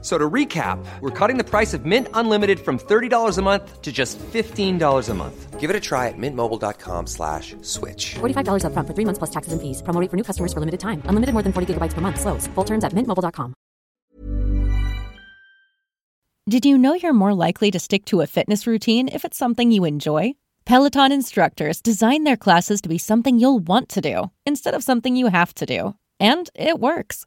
So to recap, we're cutting the price of Mint Unlimited from $30 a month to just $15 a month. Give it a try at mintmobile.com slash switch. $45 upfront for three months plus taxes and fees. Promo rate for new customers for limited time. Unlimited more than 40 gigabytes per month. Slows. Full terms at mintmobile.com. Did you know you're more likely to stick to a fitness routine if it's something you enjoy? Peloton instructors design their classes to be something you'll want to do instead of something you have to do. And it works.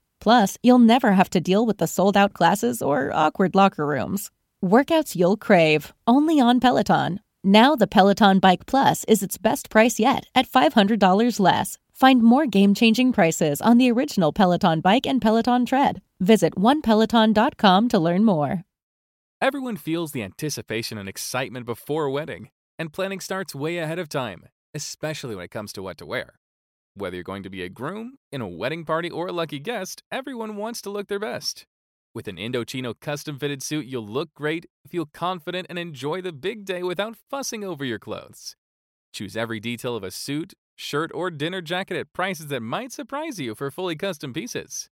Plus, you'll never have to deal with the sold out classes or awkward locker rooms. Workouts you'll crave, only on Peloton. Now, the Peloton Bike Plus is its best price yet at $500 less. Find more game changing prices on the original Peloton bike and Peloton tread. Visit onepeloton.com to learn more. Everyone feels the anticipation and excitement before a wedding, and planning starts way ahead of time, especially when it comes to what to wear. Whether you're going to be a groom, in a wedding party, or a lucky guest, everyone wants to look their best. With an Indochino custom fitted suit, you'll look great, feel confident, and enjoy the big day without fussing over your clothes. Choose every detail of a suit, shirt, or dinner jacket at prices that might surprise you for fully custom pieces.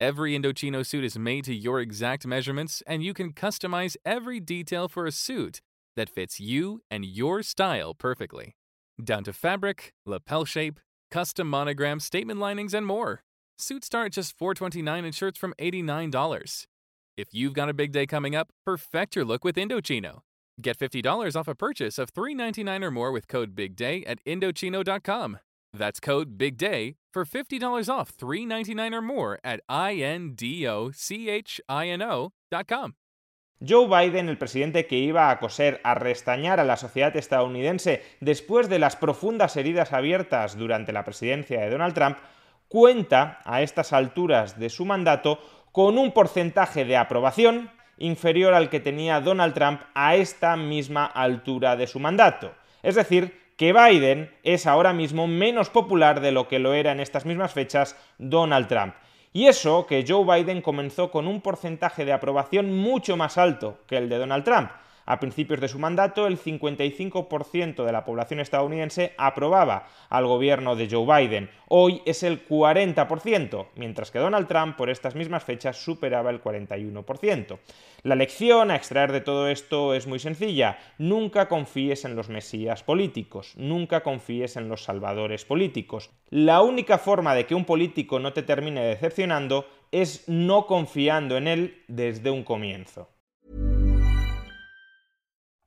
Every Indochino suit is made to your exact measurements, and you can customize every detail for a suit that fits you and your style perfectly. Down to fabric, lapel shape, custom monogram, statement linings, and more. Suits start at just 429 and shirts from $89. If you've got a big day coming up, perfect your look with Indochino. Get $50 off a purchase of 399 or more with code BIGDAY at Indochino.com. That's code BIGDAY for $50 off 399 or more at INDOCHINO.com. Joe Biden, el presidente que iba a coser, a restañar a la sociedad estadounidense después de las profundas heridas abiertas durante la presidencia de Donald Trump, cuenta a estas alturas de su mandato con un porcentaje de aprobación inferior al que tenía Donald Trump a esta misma altura de su mandato. Es decir, que Biden es ahora mismo menos popular de lo que lo era en estas mismas fechas Donald Trump. Y eso que Joe Biden comenzó con un porcentaje de aprobación mucho más alto que el de Donald Trump. A principios de su mandato, el 55% de la población estadounidense aprobaba al gobierno de Joe Biden. Hoy es el 40%, mientras que Donald Trump por estas mismas fechas superaba el 41%. La lección a extraer de todo esto es muy sencilla. Nunca confíes en los mesías políticos, nunca confíes en los salvadores políticos. La única forma de que un político no te termine decepcionando es no confiando en él desde un comienzo.